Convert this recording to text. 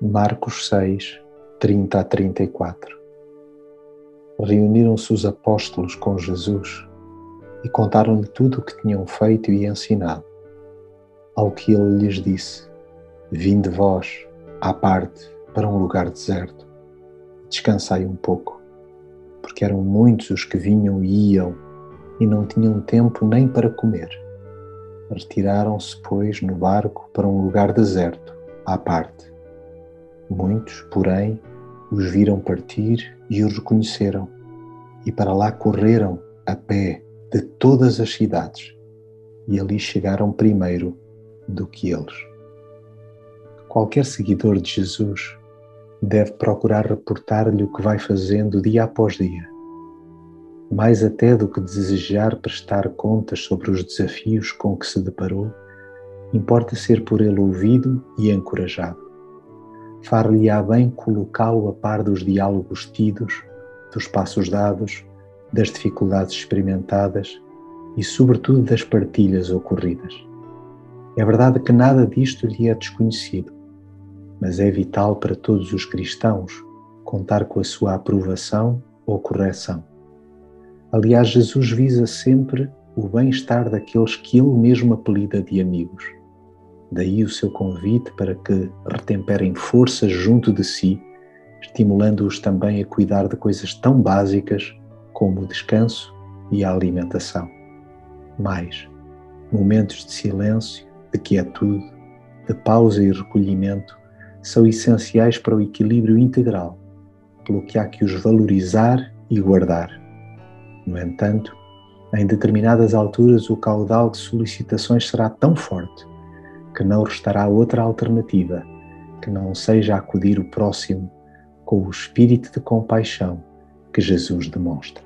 Marcos 6, 30 a 34 Reuniram-se os apóstolos com Jesus e contaram-lhe tudo o que tinham feito e ensinado. Ao que ele lhes disse: Vinde vós à parte para um lugar deserto, descansai um pouco, porque eram muitos os que vinham e iam e não tinham tempo nem para comer. Retiraram-se, pois, no barco para um lugar deserto, à parte Muitos, porém, os viram partir e os reconheceram, e para lá correram a pé de todas as cidades, e ali chegaram primeiro do que eles. Qualquer seguidor de Jesus deve procurar reportar-lhe o que vai fazendo dia após dia, mais até do que desejar prestar contas sobre os desafios com que se deparou, importa ser por ele ouvido e encorajado far-lhe-á bem colocá-lo a par dos diálogos tidos, dos passos dados, das dificuldades experimentadas e, sobretudo, das partilhas ocorridas. É verdade que nada disto lhe é desconhecido, mas é vital para todos os cristãos contar com a sua aprovação ou correção. Aliás, Jesus visa sempre o bem-estar daqueles que ele mesmo apelida de amigos. Daí o seu convite para que retemperem forças junto de si, estimulando-os também a cuidar de coisas tão básicas como o descanso e a alimentação. Mais, momentos de silêncio, de quietude, de pausa e recolhimento são essenciais para o equilíbrio integral, pelo que há que os valorizar e guardar. No entanto, em determinadas alturas o caudal de solicitações será tão forte que não restará outra alternativa que não seja acudir o próximo com o espírito de compaixão que Jesus demonstra.